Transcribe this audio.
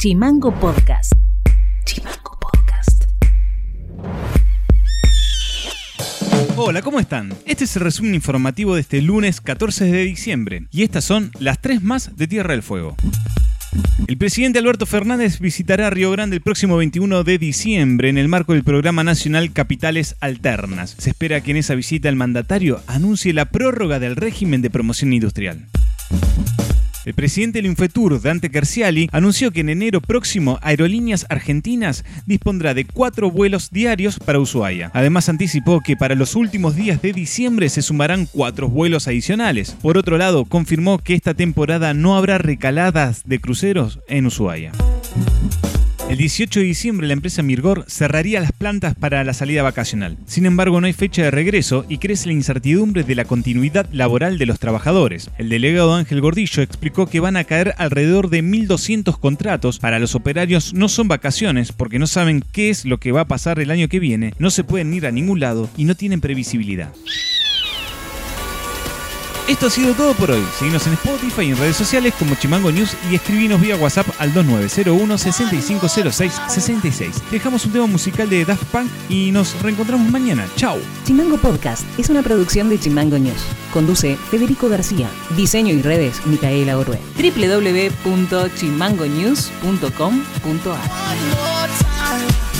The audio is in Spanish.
Chimango Podcast. Chimango Podcast. Hola, ¿cómo están? Este es el resumen informativo de este lunes 14 de diciembre y estas son las tres más de Tierra del Fuego. El presidente Alberto Fernández visitará Río Grande el próximo 21 de diciembre en el marco del programa nacional Capitales Alternas. Se espera que en esa visita el mandatario anuncie la prórroga del régimen de promoción industrial. El presidente del Infetur, Dante Carciali, anunció que en enero próximo Aerolíneas Argentinas dispondrá de cuatro vuelos diarios para Ushuaia. Además anticipó que para los últimos días de diciembre se sumarán cuatro vuelos adicionales. Por otro lado, confirmó que esta temporada no habrá recaladas de cruceros en Ushuaia. El 18 de diciembre la empresa Mirgor cerraría las plantas para la salida vacacional. Sin embargo, no hay fecha de regreso y crece la incertidumbre de la continuidad laboral de los trabajadores. El delegado Ángel Gordillo explicó que van a caer alrededor de 1.200 contratos. Para los operarios no son vacaciones porque no saben qué es lo que va a pasar el año que viene, no se pueden ir a ningún lado y no tienen previsibilidad. Esto ha sido todo por hoy. Seguimos en Spotify y en redes sociales como Chimango News y escribinos vía WhatsApp al 2901 6506 66. Dejamos un tema musical de Daft Punk y nos reencontramos mañana. Chao. Chimango Podcast es una producción de Chimango News. Conduce Federico García. Diseño y redes Micaela Orue. www.chimangonews.com.ar.